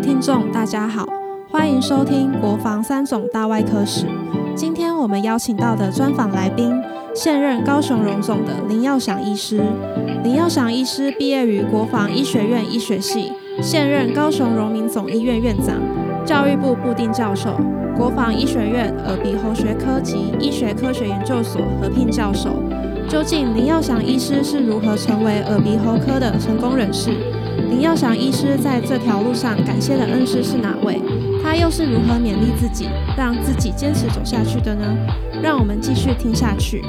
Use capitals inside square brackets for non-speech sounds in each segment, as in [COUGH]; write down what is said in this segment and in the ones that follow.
听众，大家好，欢迎收听《国防三种大外科史》。今天我们邀请到的专访来宾，现任高雄荣总的林耀祥医师。林耀祥医师毕业于国防医学院医学系，现任高雄荣民总医院院长、教育部部定教授、国防医学院耳鼻喉学科及医学科学研究所合聘教授。究竟林耀祥医师是如何成为耳鼻喉科的成功人士？林耀祥医师在这条路上感谢的恩师是哪位？他又是如何勉励自己，让自己坚持走下去的呢？让我们继续听下去。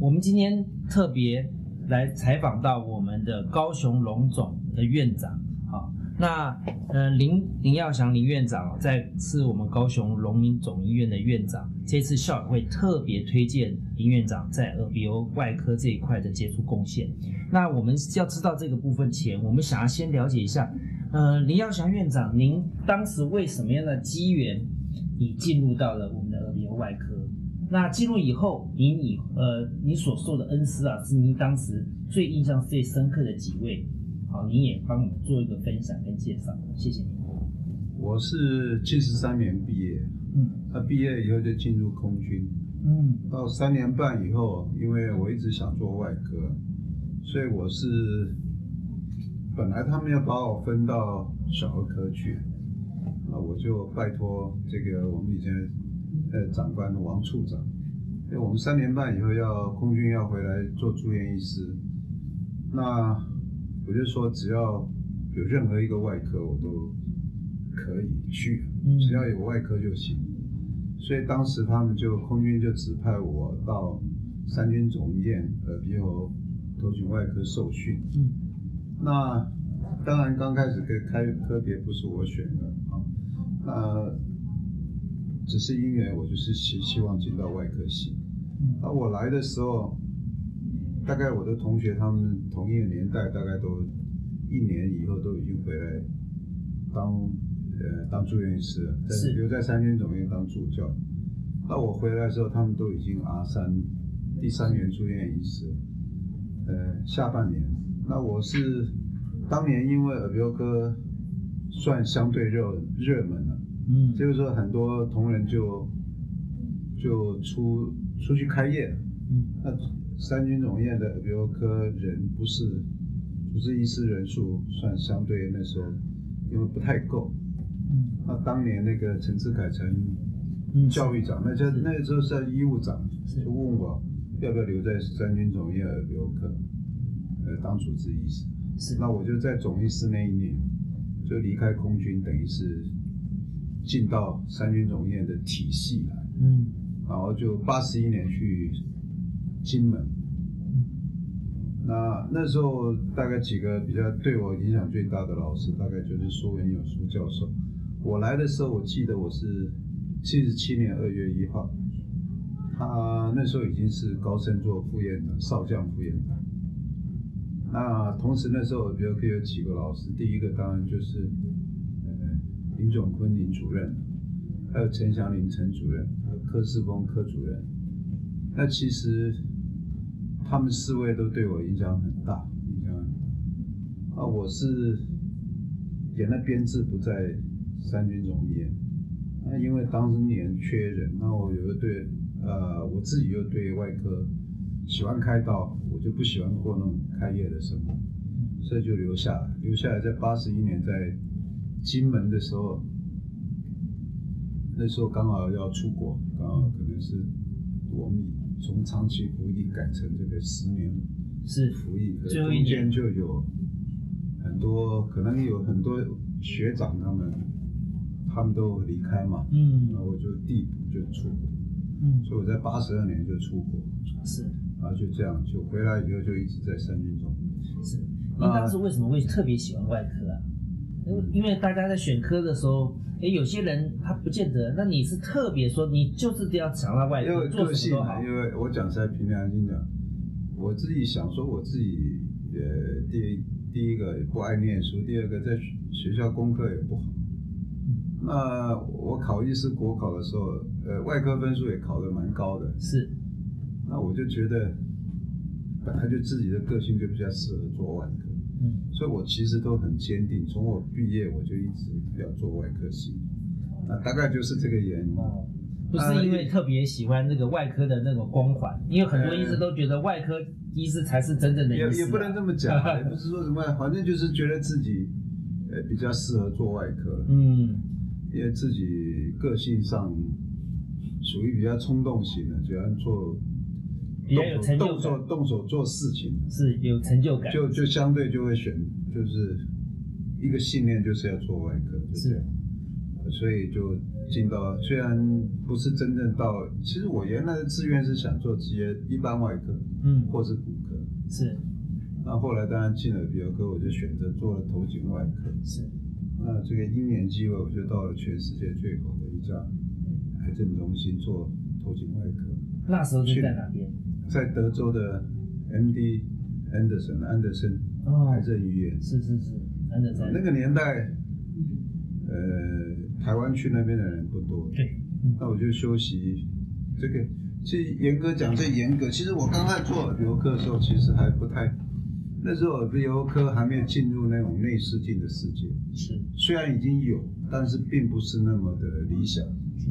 我们今天特别来采访到我们的高雄龙总的院长，那呃林林耀祥林院长在是我们高雄荣民总医院的院长，这次校友会特别推荐林院长在耳鼻喉外科这一块的杰出贡献。那我们要知道这个部分前，我们想要先了解一下，呃林耀祥院长，您当时为什么样的机缘，你进入到了我们的耳鼻喉外科？那进入以后，您以呃你所受的恩师啊，是您当时最印象最深刻的几位，好，您也帮我们做一个分享跟介绍，谢谢您。我是七十三年毕业，嗯。他毕业以后就进入空军，嗯。到三年半以后，因为我一直想做外科，所以我是本来他们要把我分到小儿科去，那我就拜托这个我们以前呃长官王处长，因为我们三年半以后要空军要回来做住院医师，那我就说只要有任何一个外科我都可以去，嗯只要有外科就行。所以当时他们就空军就指派我到三军总医院耳鼻喉头颈外科受训。嗯那当然刚开始跟开科别不是我选的啊，那只是因为，我就是希希望进到外科系。嗯那我来的时候，大概我的同学他们同一个年代，大概都一年以后都已经回来当呃当住院医师了，在是留在三军总院当助教。那我回来的时候，他们都已经 R 三第三年住院医师，呃下半年。那我是当年因为耳鼻喉科算相对热热门了，嗯就是说很多同仁就就出出去开业。嗯那三军总院的耳鼻喉科人不是主治医师人数算相对那时候因为不太够。嗯。那当年那个陈志凯陈嗯。教育长，那叫那个时候是医务长，就问我要不要留在三军总院耳鼻喉科，呃，当主治医师。是。那我就在总医师那一年就离开空军，等于是进到三军总院的体系来，嗯。然后就八十一年去金门。那那时候大概几个比较对我影响最大的老师，大概就是苏文友苏教授。我来的时候，我记得我是七十七年二月一号，他那时候已经是高升做副院长，少将副院长。那同时那时候，比如可以有几个老师，第一个当然就是呃林炯坤林主任，还有陈祥林陈主任，还有柯世峰柯主任。那其实他们四位都对我影响很大，影响。啊，我是演的编制不在三军总医院，那因为当时年缺人，那我有个对呃我自己又对外科喜欢开刀，我就不喜欢过那种开业的生活，所以就留下来。留下来在八十一年在金门的时候，那时候刚好要出国，刚好可能是我们从长期服役改成这个十年是。服役，最后一中间年就有很多可能有很多学长他们他们都离开嘛，嗯。那我就递补就出国，嗯。所以我在八十二年就出国，是。然后就这样就回来以后就一直在三军中。是，您当时为什么会特别喜欢外科啊？因为因为大家在选科的时候，哎，有些人他不见得，那你是特别说你就是这样想到外科，因为做什么都好。因为我讲实在凭良心讲，我自己想说我自己呃第一第一个不爱念书，第二个在学学校功课也不好。那我考医师国考的时候，呃，外科分数也考得蛮高的，是，那我就觉得本来就自己的个性就比较适合做外科，嗯，所以我其实都很坚定，从我毕业我就一直要做外科系，那大概就是这个原因。哦，不是因为特别喜欢那个外科的那种光环，因为很多医生都觉得外科医师才是真正的医师啊，也也不能这么讲，也不是说什么，反正就是觉得自己呃比较适合做外科，嗯。因为自己个性上属于比较冲动型的，喜欢做比较有成就动手，动手做事情，是有成就感，就就相对就会选，就是一个信念就是要做外科，就这样，所以就进到虽然不是真正到，其实我原来的志愿是想做职业一般外科嗯。或是骨科，是。那后来当然进了比尔科，我就选择做了头颈外科。是。那这个因缘机会，我就到了全世界最好的一家癌症中心做头颈外科，那时候是在哪边？在德州的 MD Anderson 安德森哦。癌症医院。是是是，安德森那个年代，呃，台湾去那边的人不多，对，嗯。那我就休息。这个其实严格讲，最严格，其实我刚开始做耳鼻喉科的时候，其实还不太，那时候耳鼻喉科还没有进入那种内视镜的世界，是。虽然已经有，但是并不是那么的理想。是。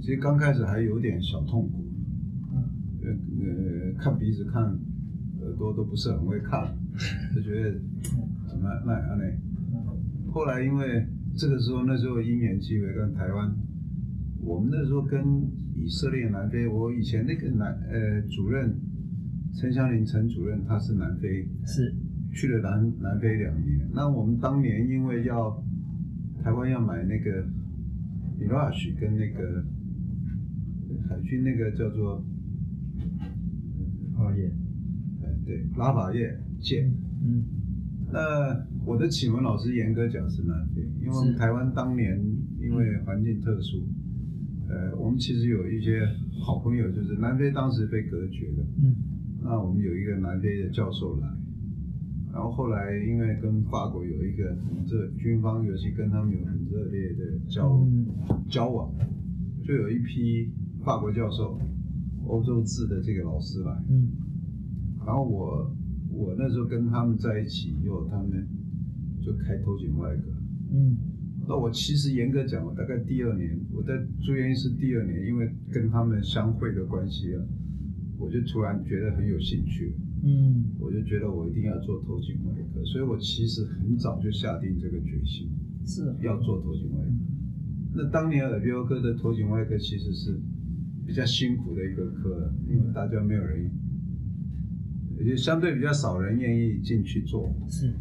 其实刚开始还有点小痛苦，看鼻子、看耳朵都不是很会看，就觉得怎么那那那。嗯后来因为这个时候那时候因缘机会跟台湾，我们那时候跟以色列南非，我以前那个南呃主任陈祥林陈主任他是南非是去了南南非两年，那我们当年因为要台湾要买那个 Mirage 跟那个海军那个叫做哦耶，呃对拉法叶舰。嗯那我的启蒙老师严格讲是南非，因为台湾当年因为环境特殊，呃，我们其实有一些好朋友，就是南非当时被隔绝的，嗯。那我们有一个南非的教授来，然后后来因为跟法国有一个很热军方，尤其跟他们有很热烈的交、嗯。交往，就有一批法国教授、欧洲制的这个老师来，嗯。然后我我那时候跟他们在一起以后，他们就开头颈外科。嗯。那我其实严格讲，我大概第二年，我在住院医师第二年，因为跟他们相会的关系啊，我就突然觉得很有兴趣，嗯。我就觉得我一定要做头颈外科，所以我其实很早就下定这个决心是要做头颈外科。那当年耳鼻喉科的头颈外科其实是比较辛苦的一个科，因为大家没有人，也就相对比较少人愿意进去做，是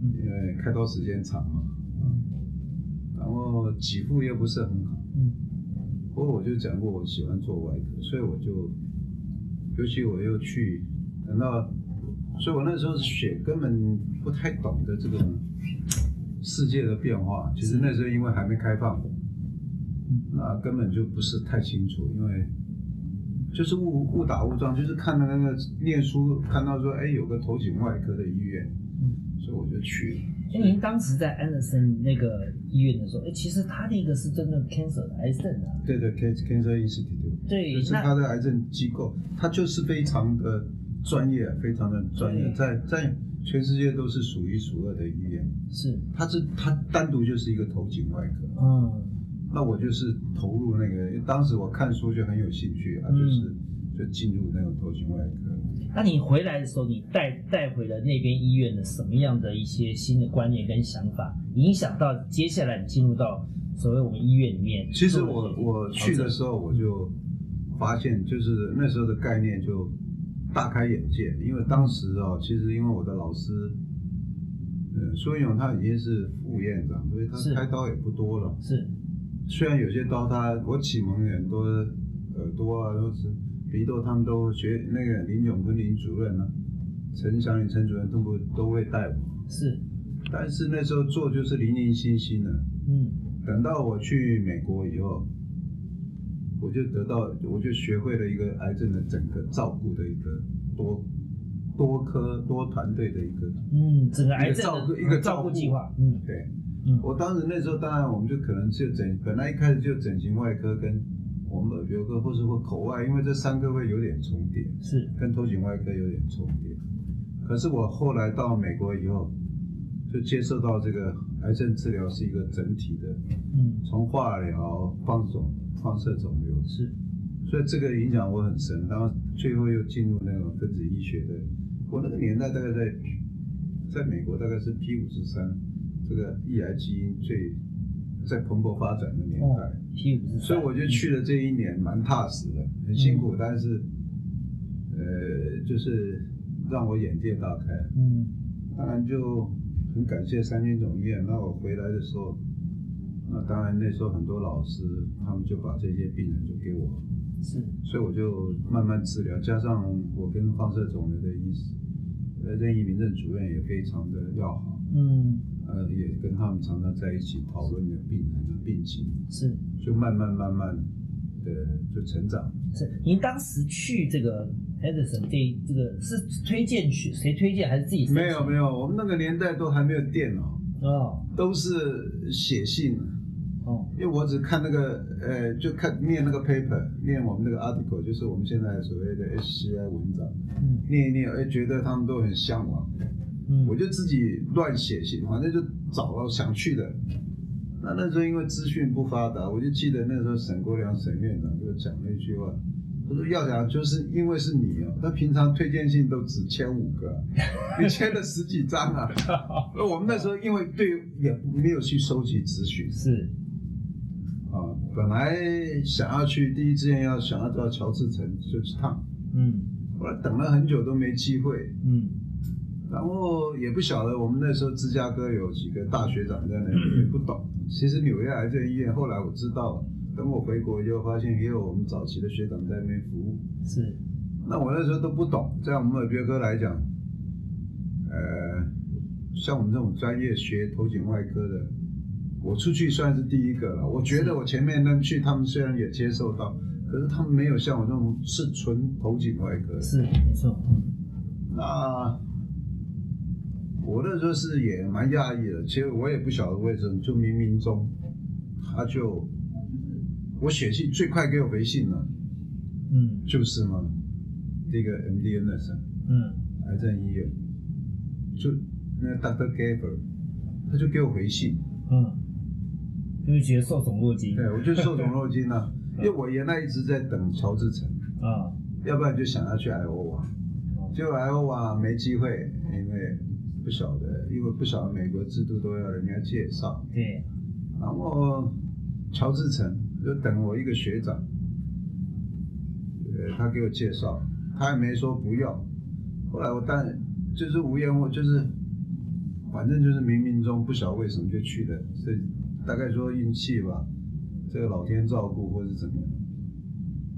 因为开刀时间长嘛，然后给付又不是很好。嗯不过我就讲过，我喜欢做外科，所以我就，尤其我又去，等到，所以我那时候血根本不太懂得这种世界的变化。其实那时候因为还没开放，那根本就不是太清楚，因为就是误误打误撞，就是看到那个念书看到说，哎，有个头颈外科的医院，嗯。所以我就去了。哎，您当时在安德森那个医院的时候，哎，其实他那个是真的 cancer 的癌症啊。对对，Cancer Cancer Institute。对就是他的癌症机构，他就是非常的专业，非常的专业，在在全世界都是数一数二的医院。是，他是他单独就是一个头颈外科，嗯那我就是投入那个，当时我看书就很有兴趣啊，嗯就是就进入那种头颈外科。那你回来的时候，你带带回了那边医院的什么样的一些新的观念跟想法，影响到接下来你进入到所谓我们医院里面？其实我我去的时候，我就发现，就是那时候的概念就大开眼界，因为当时哦，其实因为我的老师，呃，苏文勇他已经是副院长，所以他是开刀也不多了。是虽然有些刀他我启蒙很多耳朵啊都是鼻窦，他们都学那个林永坤林主任啊，陈祥林陈主任都不都会带我，是，但是那时候做就是零零星星的。嗯等到我去美国以后，我就得到，我就学会了一个癌症的整个照顾的一个多多科多团队的一个。嗯，整个癌症一个照顾计划，嗯对，嗯，我当时那时候当然我们就可能就整，本来一开始就整形外科跟我们耳鼻喉科或是或口外，因为这三个会有点重叠，是，跟头颈外科有点重叠。可是我后来到美国以后，就接受到这个癌症治疗是一个整体的，嗯，从化疗、放肿、放射肿瘤，是，所以这个影响我很深。然后最后又进入那种分子医学的，我那个年代大概在在美国大概是 P 五十三这个抑癌基因最在蓬勃发展的年代。所以我就去了这一年，蛮踏实的，很辛苦，但是，呃，就是让我眼界大开。嗯，当然就很感谢三军总医院。那我回来的时候，那当然那时候很多老师他们就把这些病人就给我，是，所以我就慢慢治疗，加上我跟放射肿瘤的医师，呃，任一民政主任也非常的要好，嗯，呃，也跟他们常常在一起讨论的病人的病情，是。就慢慢慢慢的就成长。是，您当时去这个 Edison 这这个是推荐去，谁推荐？还是自己？没有没有，我们那个年代都还没有电脑，哦。都是写信。哦。因为我只看那个，呃，就看念那个 paper，念我们那个 article，就是我们现在所谓的 SCI 文章，嗯。念一念，哎，觉得他们都很向往，嗯，我就自己乱写信，反正就找到想去的。那那时候因为资讯不发达，我就记得那时候沈国良沈院长就讲了一句话，他说要讲就是因为是你哦，他平常推荐信都只签五个，[LAUGHS] 你签了十几张啊。而我们那时候因为对也没有去收集资讯。是。啊，本来想要去第一志愿要想要到乔治城就去趟，嗯。后来等了很久都没机会，嗯然后也不晓得我们那时候芝加哥有几个大学长在那里，也不懂。其实纽约癌症医院后来我知道了，等我回国就发现也有我们早期的学长在那边服务。是那我那时候都不懂，在我们耳鼻喉科来讲，呃，像我们这种专业学头颈外科的，我出去算是第一个了。我觉得我前面那去，他们虽然也接受到，可是他们没有像我这种是纯头颈外科的。是没错，嗯那我那时候是也蛮讶异的，其实我也不晓得为什么，就冥冥中他就我写信最快给我回信了，嗯。就是嘛，这个 MD Anderson 嗯。癌症医院，就那个 Dr. Gaber，他就给我回信，嗯，因为觉得受宠若惊，对我就受宠若惊了，[LAUGHS] 因为我原来一直在等乔治城，啊，要不然就想要去 Iowa，，结果 Iowa 没机会，因为不晓得，因为不晓得美国制度都要人家介绍，对，然后乔治城就等我一个学长，呃，他给我介绍，他也没说不要，后来我当然就是无缘无就是反正就是冥冥中不晓得为什么就去了，所以大概说运气吧，这个老天照顾或是怎么样，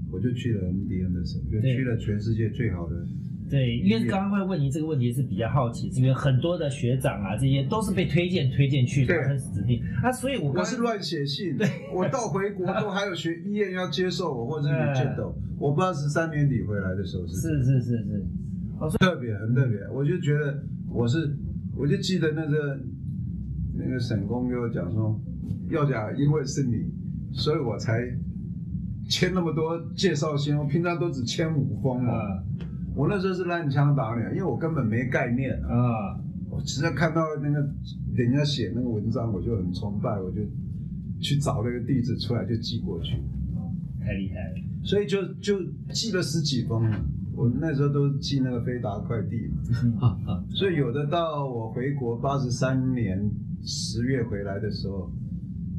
我就去了 MD 的时候，就对去了全世界最好的。对，因为刚刚会问您这个问题是比较好奇，是因为很多的学长啊，这些都是被推荐推荐去的，对。很指定啊，所以我我是乱写信，我到回国 [LAUGHS] 都还有学医院要接受我，或者是见到我，不知道是三年底回来的时候是。是是是是，特别很特别，我就觉得我是，我就记得那个那个沈工给我讲说，要讲因为是你，所以我才签那么多介绍信，我平常都只签五封哦。啊我那时候是烂枪打鸟，因为我根本没概念啊。啊，我只要看到那个人家写那个文章，我就很崇拜，我就去找那个地址出来就寄过去，太厉害了，所以就就寄了十几封了。我那时候都寄那个飞达快递嘛。[LAUGHS] 嗯啊啊，所以有的到我回国八十三年十月回来的时候，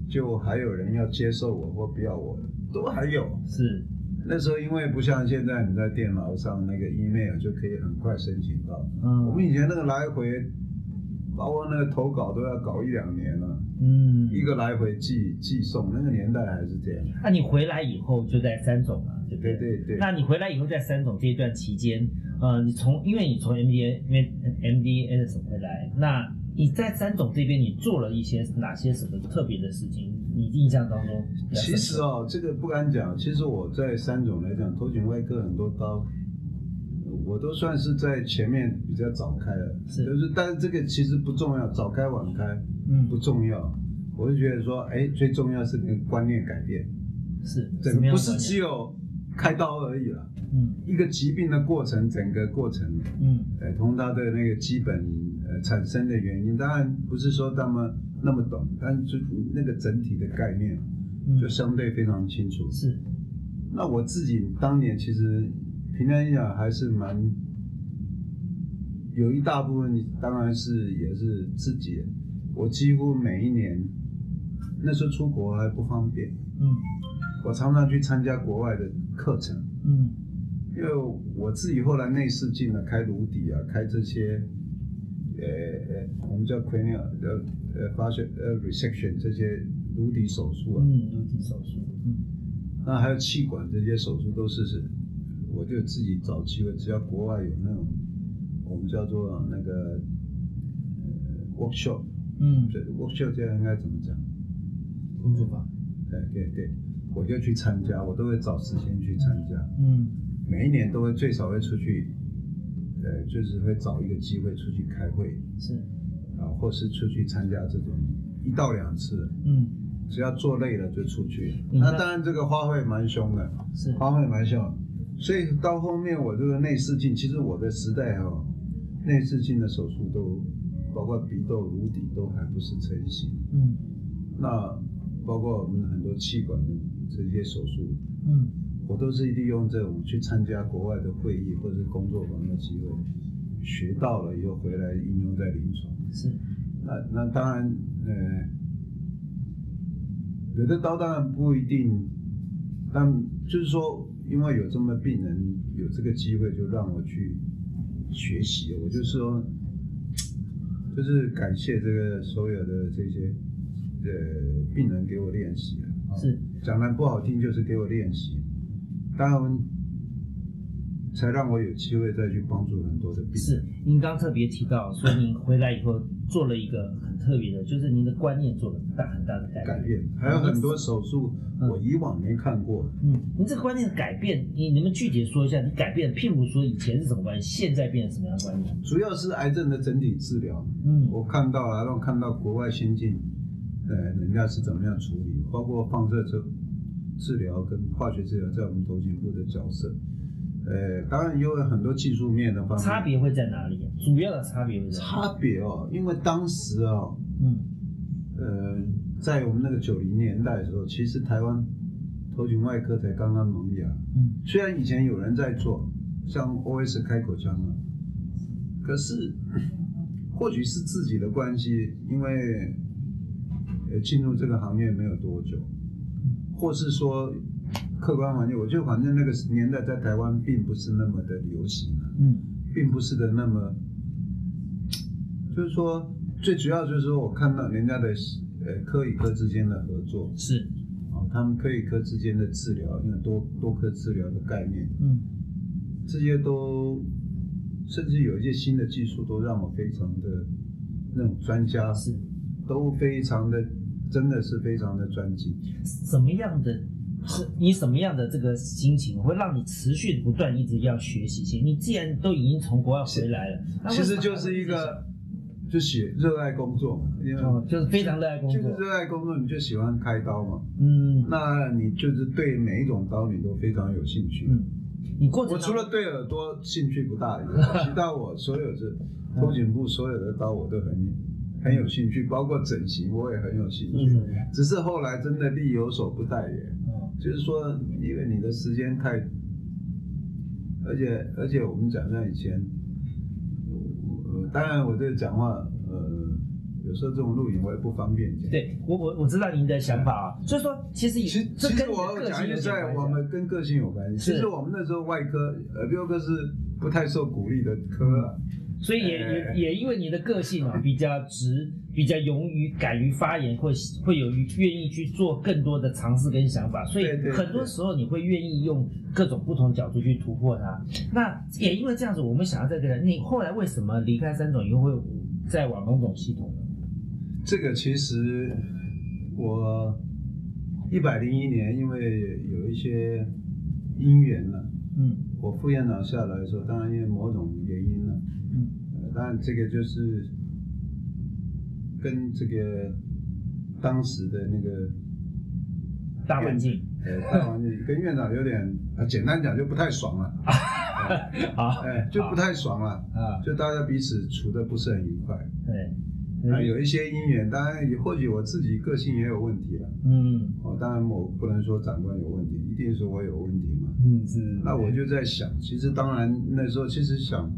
就还有人要接受我或不要我，都还有。是那时候因为不像现在你在电脑上那个 email 就可以很快申请到，嗯我嗯们以前那个来回，包括那个投稿都要搞一两年了，嗯，一个来回寄寄送，那个年代还是这样。那你回来以后就在三总了，对不对对对，那你回来以后在三总这一段期间，呃，你从因为你从 MD 因为 MD Anderson 回来，那你在三总这边你做了一些哪些什么特别的事情？你印象当中？其实哦，这个不敢讲。其实我在三种来讲，头颈外科很多刀，我都算是在前面比较早开了。是就是，但是这个其实不重要，早开晚开嗯不重要。我就觉得说，哎，最重要是那个观念改变，是整个不是只有开刀而已了。嗯一个疾病的过程，整个过程，嗯哎，从它的那个基本呃产生的原因。当然不是说那么那么懂，但就那个整体的概念嗯。就相对非常清楚。是。那我自己当年其实平常来讲还是蛮有一大部分，当然是也是自己，我几乎每一年那时候出国还不方便，嗯。我常常去参加国外的课程，嗯。因为我自己后来内视镜啊，开颅底啊，开这些，呃呃，我们叫 cranial 呃呃发现呃 resection 这些颅底手术啊，嗯，颅底手术，嗯。那还有气管这些手术都是是，我就自己找机会，只要国外有那种我们叫做那个呃 workshop，嗯，这 workshop 这样应该怎么讲？工作坊，对对对，我就去参加，我都会找时间去参加，嗯。每一年都会最少会出去，呃，就是会找一个机会出去开会是，啊，或是出去参加这种一到两次，嗯只要做累了就出去。那当然这个花费蛮凶的。是，花费蛮凶，所以到后面我这个内视镜，其实我的时代哈、内视镜的手术都包括鼻窦、颅底都还不是成型，嗯。那包括我们很多气管的这些手术，嗯我都是利用这种去参加国外的会议或者是工作坊的机会，学到了以后回来应用在临床。是，那那当然，呃，有的刀当然不一定，但就是说，因为有这么病人有这个机会，就让我去学习。我就说，就是感谢这个所有的这些呃病人给我练习啊。是，讲的不好听，就是给我练习，当然才让我有机会再去帮助很多的病人。是，您刚特别提到说您回来以后做了一个很特别的，就是您的观念做了大很大的改改变。还有很多手术嗯我以往没看过。嗯，您这个观念的改变，你能不能具体说一下？你改变，譬如说以前是什么关系，现在变成什么样的观念？主要是癌症的整体治疗，嗯我看到了，让我看到国外先进，呃，人家是怎么样处理，包括放射治治疗跟化学治疗在我们头颈部的角色。呃，当然因为很多技术面的方面差别会在哪里？主要的差别会在哪里？差别哦，因为当时哦，嗯呃，在我们那个九零年代的时候，其实台湾头颈外科才刚刚萌芽。嗯虽然以前有人在做，像 OS 开口腔啊，可是 [COUGHS] 或许是自己的关系，因为呃进入这个行业没有多久，或是说客观环境，我觉得反正那个年代在台湾并不是那么的流行啊，嗯并不是的那么，就是说最主要就是说我看到人家的呃科与科之间的合作，是啊，他们科与科之间的治疗，因为多多科治疗的概念，嗯这些都甚至有一些新的技术，都让我非常的那种专家是都非常的真的是非常的专精。什么样的？是你什么样的这个心情会让你持续不断一直要学习？你既然都已经从国外回来了，其实就是一个就喜热爱工作嘛，因为哦，就是非常热爱工作，就是热爱工作，你就喜欢开刀嘛，嗯那你就是对每一种刀你都非常有兴趣。嗯，你过我除了对耳朵兴趣不大以外，[LAUGHS] 其他我所有的头颈部所有的刀我都很很有兴趣，包括整形我也很有兴趣。嗯只是后来真的力有所不逮也，嗯就是说，因为你的时间太，而且而且我们讲像以前，呃，当然我这个讲话，呃，有时候这种录影我也不方便讲。对我我我知道您的想法啊，所以说其实也其这跟你的其实我讲一句在，点关系我们跟个性有关系。其实我们那时候外科耳鼻喉科是不太受鼓励的科啊。所以也哎也也因为你的个性啊比较直，比较勇于敢于发言，会会有愿意去做更多的尝试跟想法，所以很多时候你会愿意用各种不同角度去突破它。那也因为这样子，我们想要在这个你后来为什么离开三种以后会再往龙总系统呢？这个其实我一百零一年，因为有一些因缘了，嗯我副院长下来的时候，当然因为某种原因了，嗯呃，当然这个就是跟这个当时的那个大环境呃大环境 [LAUGHS] 跟院长有点，呃简单讲就不太爽了。啊 [LAUGHS] 好，哎，就不太爽了，啊，就大家彼此处的不是很愉快。对，啊，有一些因缘，当然也或许我自己个性也有问题了。嗯哦，当然我不能说长官有问题，一定是我有问题嘛。嗯是，那我就在想，其实当然那时候其实想，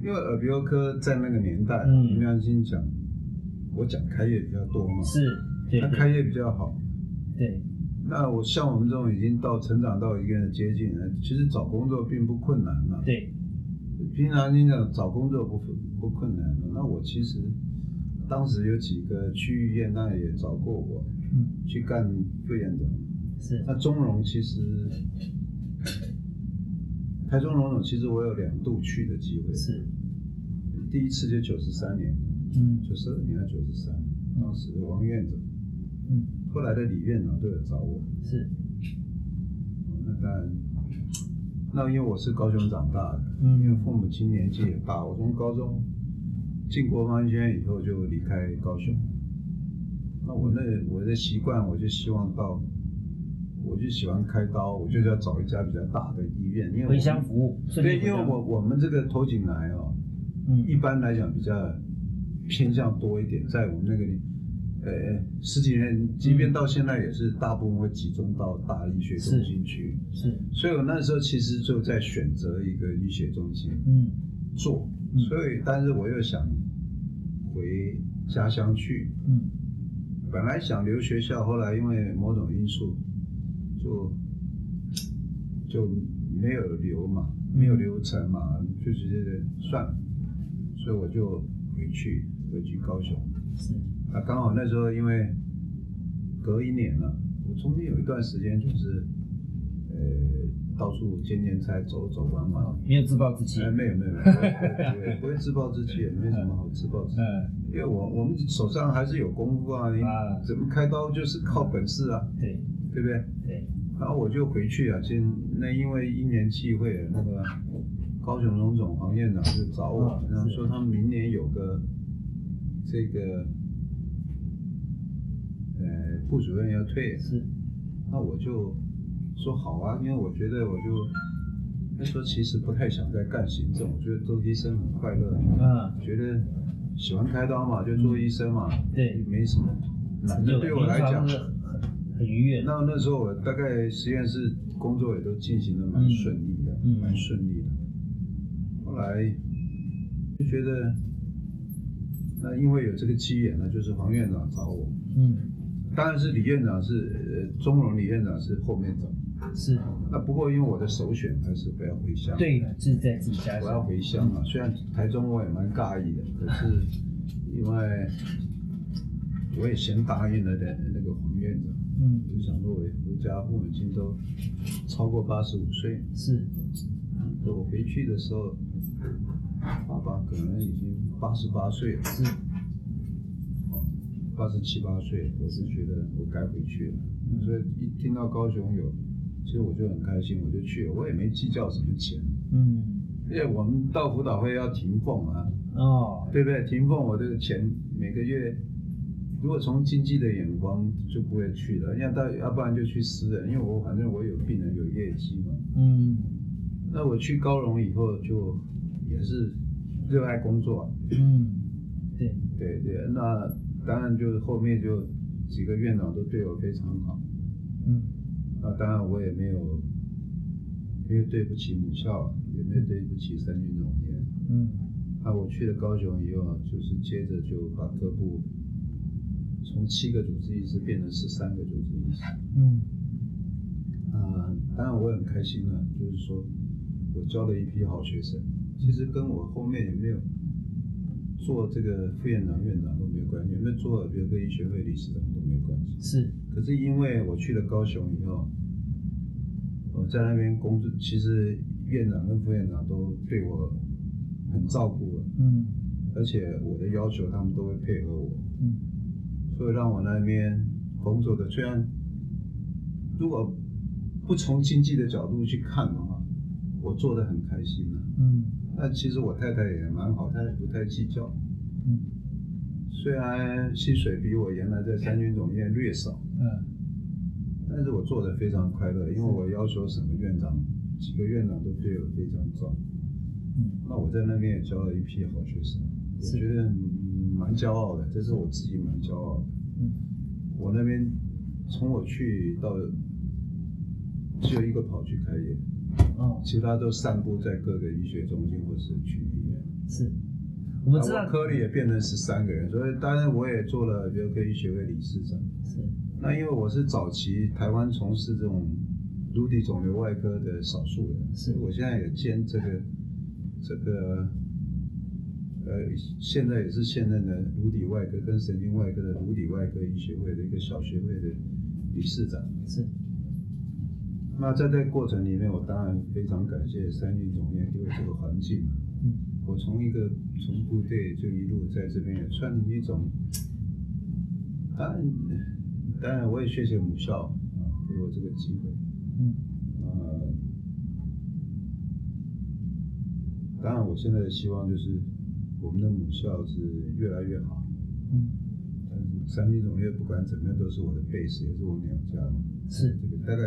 因为耳鼻喉科在那个年代，嗯。凭良心讲，我讲开业比较多嘛，是，对他开业比较好。对，那我像我们这种已经到成长到一个人的接近了，其实找工作并不困难嘛。对，平常你讲找工作不不困难的，那我其实当时有几个区域医院，那也找过我嗯。去干副院长。是，那中荣其实，台中荣总其实我有两度去的机会，是，第一次就九十三年，嗯。九十二年还是九十三，当时王院长，嗯。后来的李院长都有找我，是，那当然，那因为我是高雄长大的，嗯。因为父母亲年纪也大，我从高中进国防医学院以后就离开高雄。那我那我的习惯，我就希望到，我就喜欢开刀，我就要找一家比较大的医院，因为回乡服务，顺对，因为我我们这个头颈癌哦，嗯。一般来讲比较偏向多一点，在我们那个里，呃，十几年，即便到现在也是大部分会集中到大医学中心去。是，所以我那时候其实就在选择一个医学中心嗯。做，嗯。所以但是我又想回家乡去，嗯。本来想留学校，后来因为某种因素就就没有留嘛，没有流程嘛，就直接算了，所以我就回去回去高雄。是，啊，刚好那时候因为隔一年了，我中间有一段时间就是呃到处兼兼差走走玩玩。没有自暴自弃，哎，没有没有，没有 [LAUGHS] 不会不会自暴自弃，也没什么好自暴自弃。嗯因为我我们手上还是有功夫啊，你啊怎么开刀就是靠本事啊，对对不对？对，然后我就回去啊，先那因为一年际会，那个高雄荣总黄院长就找我，然后说他们明年有个这个呃副主任要退，是，那我就说好啊，因为我觉得我就那时候其实不太想再干行政，我觉得做医生很快乐，嗯。觉得喜欢开刀嘛，就做医生嘛，对。没什么难的，成就对我来讲很很愉悦，那那时候我大概实验室工作也都进行的蛮顺利的，蛮顺利的。后来就觉得，那因为有这个机缘呢，就是黄院长找我，嗯当然是李院长是呃钟荣李院长是后面找。是，那不过因为我的首选还是不要回乡，，对，是在自己家我要，回乡嘛。虽然台中我也蛮尬意的，可是因为我也先答应了的那个黄院长。嗯。我就想说，我回家父母亲都超过八十五岁，是，我回去的时候，爸爸可能已经八十八岁了，是，八十七八岁，我是觉得我该回去了。所以一听到高雄有，其实我就很开心，我就去了，我也没计较什么钱，嗯。因为我们到辅导会要停俸啊，哦，对不对？停俸我这个钱每个月，如果从经济的眼光就不会去了，要到要不然就去私人，因为我反正我有病人有业绩嘛。嗯。那我去高荣以后就也是热爱工作啊，嗯，对，对对，那当然就是后面就几个院长都对我非常好，嗯。那当然我也没有没有对不起母校，也没有对不起三军总院。嗯。那我去了高雄以后，就是接着就把各部从七个主治医师变成十三个主治医师。嗯。啊，当然我也很开心了，就是说我教了一批好学生，其实跟我后面有没有做这个副院长、院长都没有关系，有没有做耳鼻喉科医学会理事长都没有关系。是，可是因为我去了高雄以后，我在那边工作，其实院长跟副院长都对我很照顾了，嗯。而且我的要求他们都会配合我，嗯所以让我那边工作的虽然如果不从经济的角度去看的话，我做的很开心啊。嗯那其实我太太也蛮好，她也不太计较。嗯虽然薪水比我原来在三军总院略少，嗯但是我做的非常快乐，因为我要求什么院长几个院长都对我非常照顾。嗯那我在那边也教了一批好学生，我觉得嗯蛮骄傲的，这是我自己蛮骄傲的。嗯我那边从我去到只有一个跑去开业，哦其他都散布在各个医学中心或是区医院。是，我们知道科里也变成十三个人，所以当然我也做了比如科医学会理事长。是那因为我是早期台湾从事这种颅底肿瘤外科的少数人，是我现在也兼这个这个呃，现在也是现任的颅底外科跟神经外科的颅底外科医学会的一个小学会的理事长。是那在这个过程里面，我当然非常感谢三运总院给我这个环境。嗯我从一个从部队就一路在这边也算一种，当然当然我也谢谢母校啊给我这个机会，嗯呃，当然我现在的希望就是我们的母校是越来越好，嗯但是三军总院不管怎么样都是我的 base，也是我娘家的，是。这个大概，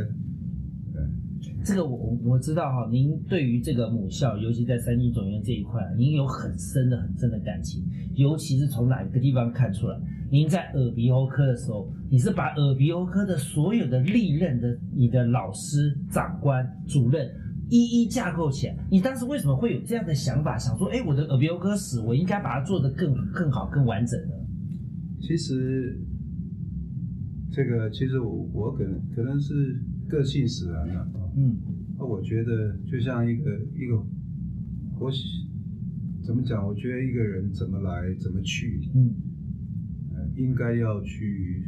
对，这个我我我知道哈，您对于这个母校，尤其在三军总院这一块，您有很深的很深的感情，尤其是从哪一个地方看出来？您在耳鼻喉科的时候，你是把耳鼻喉科的所有的历任的你的老师、长官、主任一一架构起来。你当时为什么会有这样的想法，想说，哎，我的耳鼻喉科史我应该把它做得更更好、更完整呢？其实这个其实我我可能可能是个性使然了啊。嗯那我觉得就像一个一个，我喜怎么讲？我觉得一个人怎么来怎么去，嗯呃，应该要去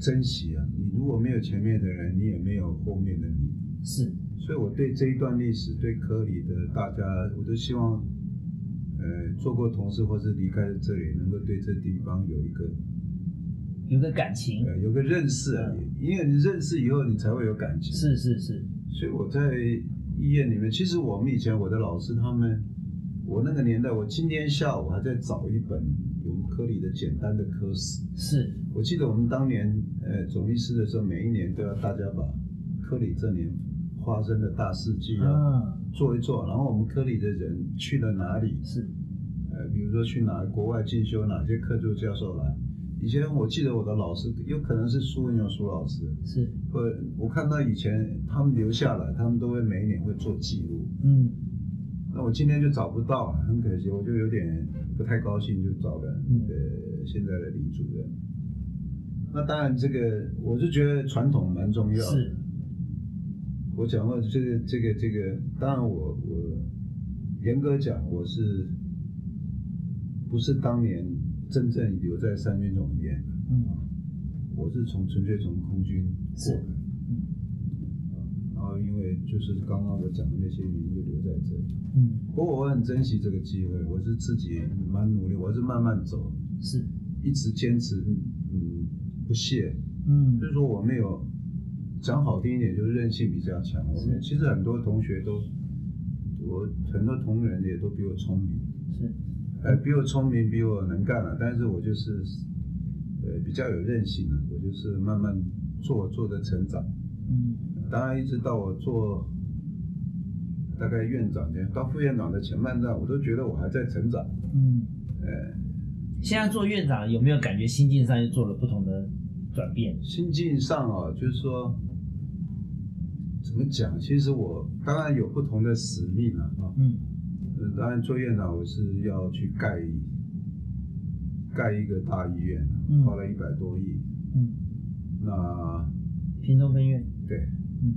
珍惜啊。你如果没有前面的人，你也没有后面的你。是所以我对这一段历史，对科里的大家，我都希望，呃，做过同事或是离开了这里，能够对这地方有一个有个感情，呃有个认识啊。因为你认识以后，你才会有感情。是是是，所以我在医院里面，其实我们以前我的老师他们，我那个年代，我今天下午还在找一本我们科里的简单的科史。是我记得我们当年呃总医师的时候，每一年都要大家把科里这年发生的大事记啊啊，做一做，然后我们科里的人去了哪里，是呃，比如说去哪国外进修，哪些客座教授来。以前我记得我的老师有可能是苏文勇苏老师，是，我我看到以前他们留下来，他们都会每一年会做记录。嗯那我今天就找不到，很可惜，我就有点不太高兴，就找了嗯呃现在的李主任。那当然，这个我是觉得传统蛮重要的。是，我讲过这个这个这个，当然我我严格讲，我是不是当年真正留在三军总医院的？嗯我是从纯粹从空军过是来，嗯然后因为就是刚刚我讲的那些原因，就留在这里。嗯不过我很珍惜这个机会，我是自己蛮努力，我是慢慢走，是，一直坚持，嗯，不懈。嗯就是说我没有讲好听一点，就是韧性比较强。我们其实很多同学都，我很多同仁也都比我聪明，是，呃，比我聪明，比我能干了，但是我就是，呃，比较有韧性的，我就是慢慢做做的成长。嗯当然，一直到我做大概院长前，到副院长的前半段，我都觉得我还在成长。嗯，呃，现在做院长有没有感觉心境上又做了不同的转变？心境上啊，就是说，怎么讲？其实我当然有不同的使命了啊。嗯。呃当然做院长，我是要去盖盖一个大医院，嗯。花了一百多亿。嗯，那平东分院，对，嗯。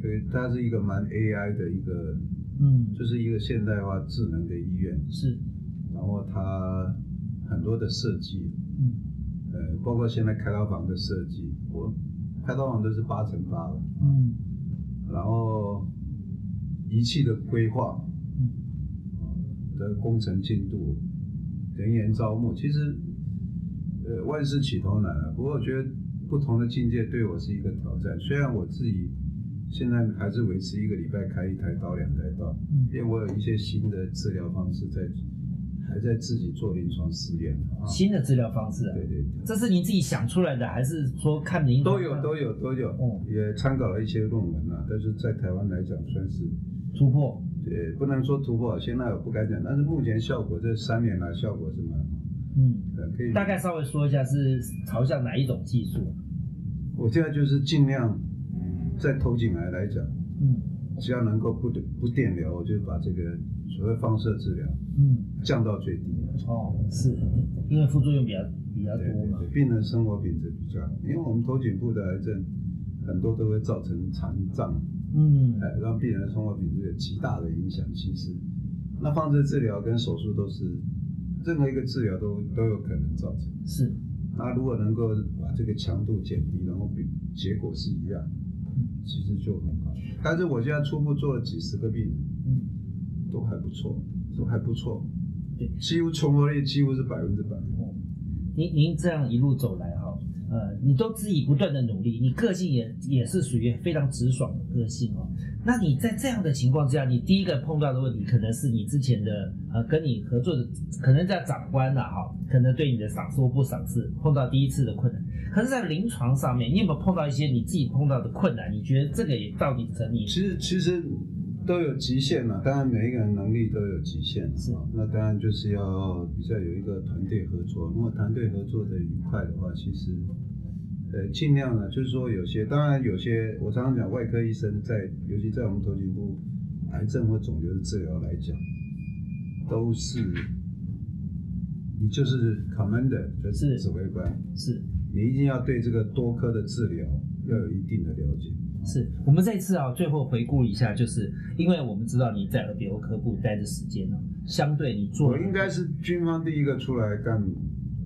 所以它是一个蛮 AI 的一个，嗯。就是一个现代化智能的医院。是，然后它很多的设计，嗯。呃，包括现在开刀房的设计，我开刀房都是八乘八的，嗯然后仪器的规划嗯的工程进度、人员招募，其实呃万事起头难啊。不过我觉得不同的境界对我是一个挑战，虽然我自己现在还是维持一个礼拜开一台刀、两台刀，嗯因为我有一些新的治疗方式在还在自己做临床试验啊。新的治疗方式啊，对对对，这是您自己想出来的，还是说看临床都有都有都有，哦也参考了一些论文啊，但是在台湾来讲算是，突破？对，不能说突破，现在我不敢讲，但是目前效果这三年来效果是蛮好，嗯，呃，可以大概稍微说一下是朝向哪一种技术？我现在就是尽量在头颈癌来讲，嗯只要能够不不电疗，我就把这个所谓放射治疗嗯，降到最低。哦，是因为副作用比较比较多嘛对对对，，病人生活品质比较好，因为我们头颈部的癌症很多都会造成残障，嗯哎，让病人的生活品质有极大的影响。其实，那放射治疗跟手术都是任何一个治疗都都有可能造成。是，那如果能够把这个强度减低，然后比结果是一样，其实就很好。但是我现在初步做了几十个病人，嗯，都还不错，都还不错，对，几乎存活率几乎是百分之百。您您这样一路走来哈，呃，你都自己不断的努力，你个性也也是属于非常直爽的个性哦。那你在这样的情况之下，你第一个碰到的问题可能是你之前的呃跟你合作的可能在长官呐、哈，可能对你的赏识或不赏识，碰到第一次的困难。可是，在临床上面，你有没有碰到一些你自己碰到的困难？你觉得这个也到底成你其实其实都有极限嘛，当然每一个人能力都有极限是啊。那当然就是要比较有一个团队合作。如果团队合作的愉快的话，其实呃尽量呢，就是说有些当然有些我常常讲，外科医生在尤其在我们头颈部癌症或肿瘤的治疗来讲，都是你就是 commander 就是是指挥官，是你一定要对这个多科的治疗要有一定的了解。是我们这次啊，最后回顾一下，就是因为我们知道你在耳鼻喉科部待的时间呢，相对你做我应该是军方第一个出来干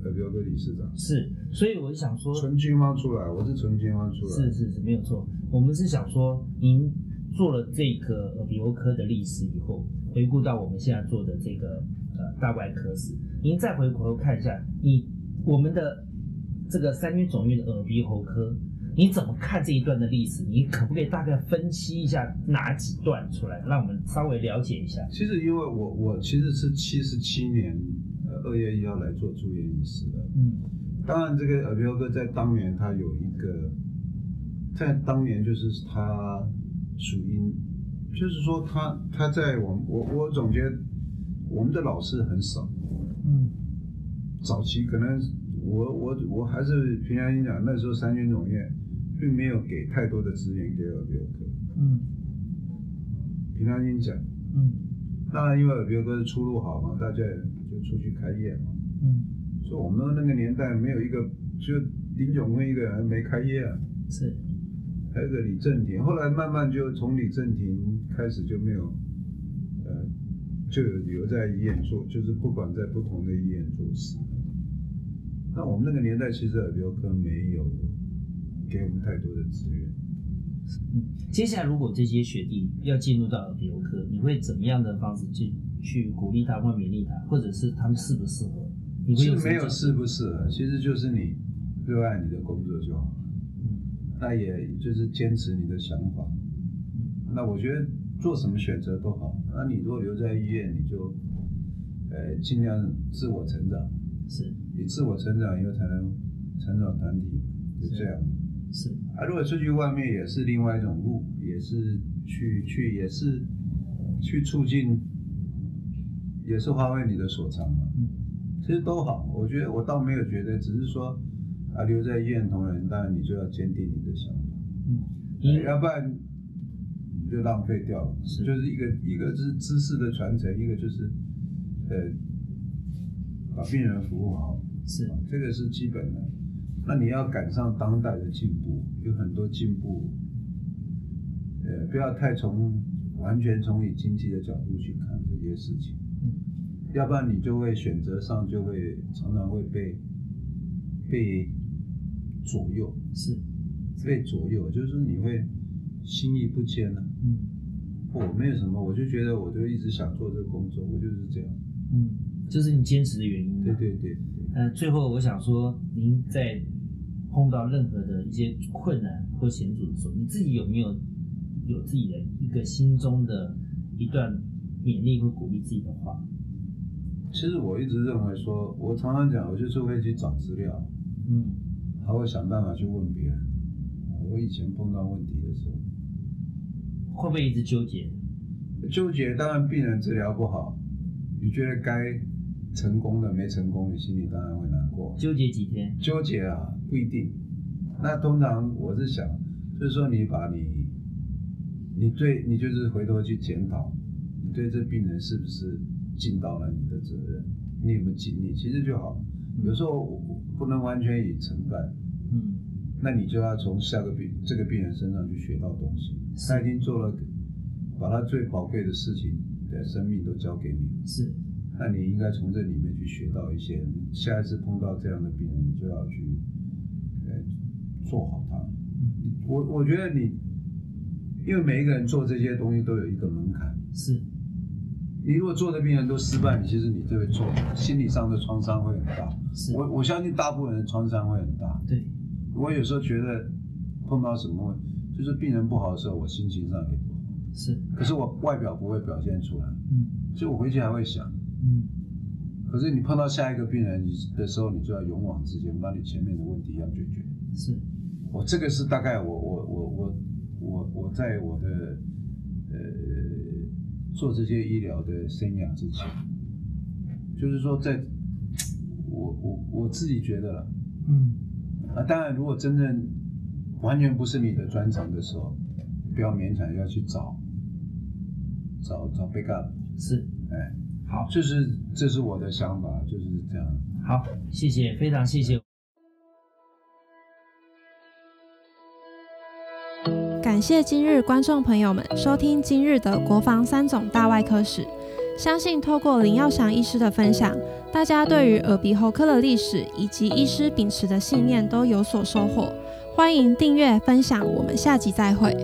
耳鼻喉科理事长，是，所以我就想说，纯军方出来，我是纯军方出来。是是是没有错。我们是想说，您做了这个耳鼻喉科的历史以后，回顾到我们现在做的这个呃大外科史，您再回头看一下，你我们的这个三军总院的耳鼻喉科，你怎么看这一段的历史？你可不可以大概分析一下哪几段出来，让我们稍微了解一下？其实因为我我其实是七十七年呃二月一号来做住院医师的，嗯当然这个耳鼻喉科在当年他有一个，在当年就是他属于，就是说他他在我们我我总觉得我们的老师很少，嗯早期可能我我我还是平常心讲，那时候三军总院并没有给太多的资源给耳鼻喉科。嗯平常心讲，嗯当然因为耳鼻喉科的出路好嘛，大家也就出去开业嘛。嗯，所以我们那个年代没有一个，就林炯坤一个人没开业啊，是还有个李正廷，后来慢慢就从李正廷开始就没有，呃，就有留在医院做，就是不管在不同的医院做事。那我们那个年代其实耳鼻喉科没有给我们太多的资源。嗯，接下来如果这些学弟要进入到耳鼻喉科，你会怎么样的方式去去鼓励他或勉励他，或者是他们适不适合？你会是没有适不适合，其实就是你热爱你的工作就好。嗯那也就是坚持你的想法。那我觉得做什么选择都好。那你如果留在医院，你就呃尽量自我成长。是你自我成长以后，才能成长团体，就这样。是。啊，如果出去外面也是另外一种路，也是去去也是去促进，也是发挥你的所长嘛。嗯。其实都好，我觉得我倒没有觉得，只是说啊，留在医院同仁，当然你就要坚定你的想法。嗯，你要不然就浪费掉了。是。就是一个一个是知识的传承，一个就是呃把病人服务好，是。这个是基本的。那你要赶上当代的进步，有很多进步，呃，不要太从完全从以经济的角度去看这些事情，嗯。要不然你就会选择上就会常常会被被左右，是。被左右，就是你会心意不坚了、嗯。我没有什么，我就觉得我就一直想做这个工作，我就是这样。嗯，就是你坚持的原因。对。对对对，呃，最后我想说，您在碰到任何的一些困难或险阻的时候，你自己有没有有自己的一个心中的一段勉励或鼓励自己的话？其实我一直认为说，我常常讲，我就是会去找资料，嗯，还会想办法去问别人。我以前碰到问题的时候，会不会一直纠结？纠结，当然病人治疗不好，你觉得该成功的没成功，你心里当然会难过。纠结几天？纠结啊，不一定。那通常我是想，就是说你把你，你对，你就是回头去检讨，你对这病人是不是尽到了你的责任，你有没有尽力，其实就好。有时候不能完全以成败，嗯，那你就要从下个病这个病人身上去学到东西。他已经做了，把他最宝贵的事情的生命都交给你，是，那你应该从这里面去学到一些。下一次碰到这样的病人，你就要去，呃，做好它。嗯，我我觉得你，因为每一个人做这些东西都有一个门槛。是，你如果做的病人都失败，你其实你这个做心理上的创伤会很大。是，我我相信大部分人创伤会很大。对，我有时候觉得碰到什么就是病人不好的时候，我心情上也不好。是，可是我外表不会表现出来，嗯所以我回去还会想。嗯，可是你碰到下一个病人你的时候，你就要勇往直前，把你前面的问题要解决。是，我这个是大概我我我我我我在我的呃做这些医疗的生涯之前，就是说在我我我自己觉得了嗯啊，当然如果真正完全不是你的专长的时候，不要勉强要去找找找 backup，是，哎，好，这是这是我的想法，就是这样。好，谢谢，非常谢谢。感谢今日观众朋友们收听今日的国防三总大外科史。相信透过林耀祥医师的分享，大家对于耳鼻喉科的历史以及医师秉持的信念都有所收获。欢迎订阅分享，我们下集再会。